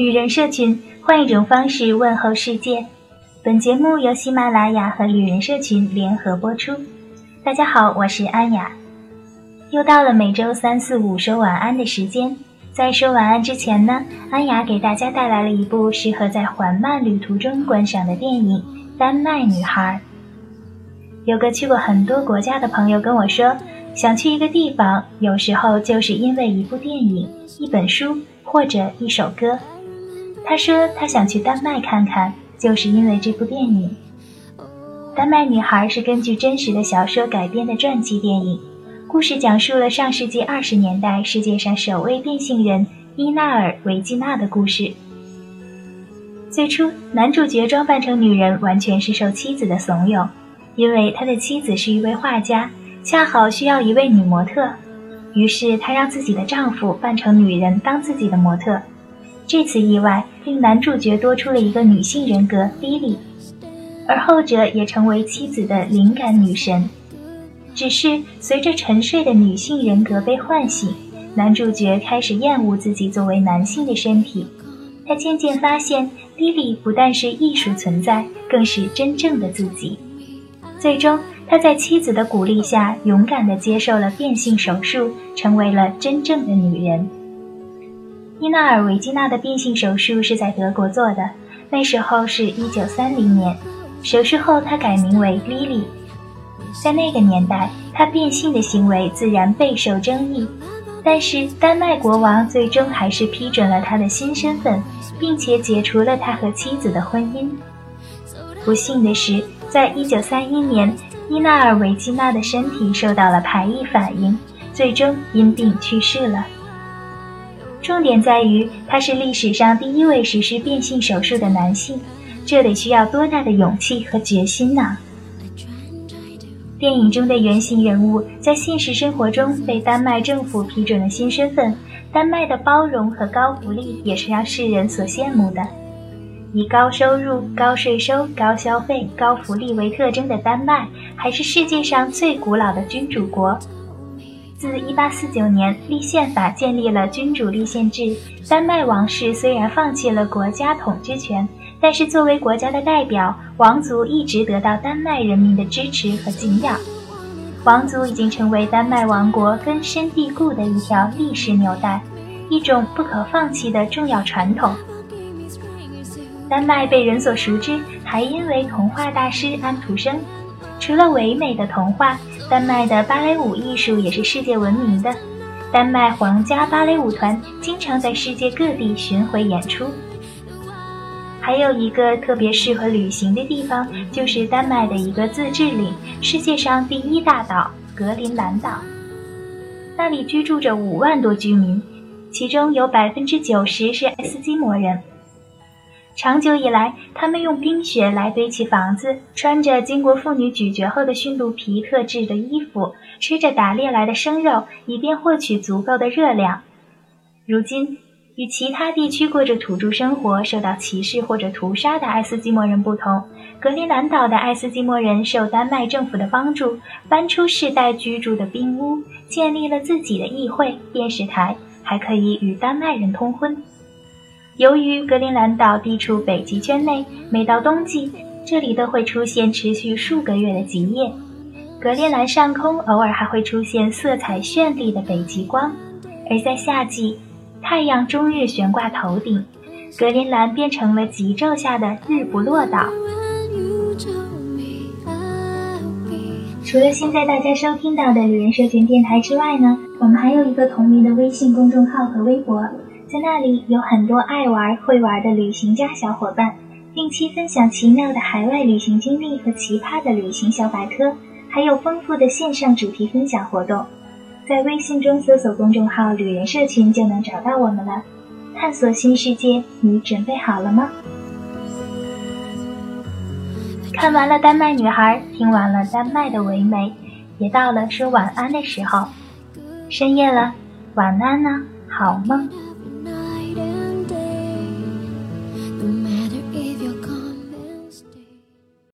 旅人社群，换一种方式问候世界。本节目由喜马拉雅和旅人社群联合播出。大家好，我是安雅。又到了每周三四五说晚安的时间。在说晚安之前呢，安雅给大家带来了一部适合在缓慢旅途中观赏的电影《丹麦女孩》。有个去过很多国家的朋友跟我说，想去一个地方，有时候就是因为一部电影、一本书或者一首歌。他说他想去丹麦看看，就是因为这部电影。《丹麦女孩》是根据真实的小说改编的传记电影，故事讲述了上世纪二十年代世界上首位变性人伊纳尔·维基娜的故事。最初，男主角装扮成女人完全是受妻子的怂恿，因为他的妻子是一位画家，恰好需要一位女模特，于是他让自己的丈夫扮成女人当自己的模特。这次意外令男主角多出了一个女性人格莉莉，而后者也成为妻子的灵感女神。只是随着沉睡的女性人格被唤醒，男主角开始厌恶自己作为男性的身体。他渐渐发现，莉莉不但是艺术存在，更是真正的自己。最终，他在妻子的鼓励下，勇敢地接受了变性手术，成为了真正的女人。伊纳尔维基娜的变性手术是在德国做的，那时候是一九三零年。手术后，她改名为莉莉。在那个年代，她变性的行为自然备受争议，但是丹麦国王最终还是批准了她的新身份，并且解除了他和妻子的婚姻。不幸的是，在一九三一年，伊纳尔维基娜的身体受到了排异反应，最终因病去世了。重点在于，他是历史上第一位实施变性手术的男性，这得需要多大的勇气和决心呢？电影中的原型人物在现实生活中被丹麦政府批准了新身份，丹麦的包容和高福利也是让世人所羡慕的。以高收入、高税收、高消费、高福利为特征的丹麦，还是世界上最古老的君主国。自1849年立宪法建立了君主立宪制，丹麦王室虽然放弃了国家统治权，但是作为国家的代表，王族一直得到丹麦人民的支持和敬仰。王族已经成为丹麦王国根深蒂固的一条历史纽带，一种不可放弃的重要传统。丹麦被人所熟知，还因为童话大师安徒生。除了唯美的童话。丹麦的芭蕾舞艺术也是世界闻名的，丹麦皇家芭蕾舞团经常在世界各地巡回演出。还有一个特别适合旅行的地方，就是丹麦的一个自治领——世界上第一大岛格陵兰岛。那里居住着五万多居民，其中有百分之九十是爱斯基摩人。长久以来，他们用冰雪来堆起房子，穿着经过妇女咀嚼后的驯鹿皮特制的衣服，吃着打猎来的生肉，以便获取足够的热量。如今，与其他地区过着土著生活、受到歧视或者屠杀的爱斯基摩人不同，格陵兰岛的爱斯基摩人受丹麦政府的帮助，搬出世代居住的冰屋，建立了自己的议会、电视台，还可以与丹麦人通婚。由于格陵兰岛地处北极圈内，每到冬季，这里都会出现持续数个月的极夜。格陵兰上空偶尔还会出现色彩绚丽的北极光，而在夏季，太阳终日悬挂头顶，格陵兰变成了极昼下的日不落岛。除了现在大家收听到的旅人社群电台之外呢，我们还有一个同名的微信公众号和微博。在那里有很多爱玩会玩的旅行家小伙伴，定期分享奇妙的海外旅行经历和奇葩的旅行小百科，还有丰富的线上主题分享活动。在微信中搜索公众号“旅人社群”就能找到我们了。探索新世界，你准备好了吗？看完了丹麦女孩，听完了丹麦的唯美，也到了说晚安的时候。深夜了，晚安呢，好梦。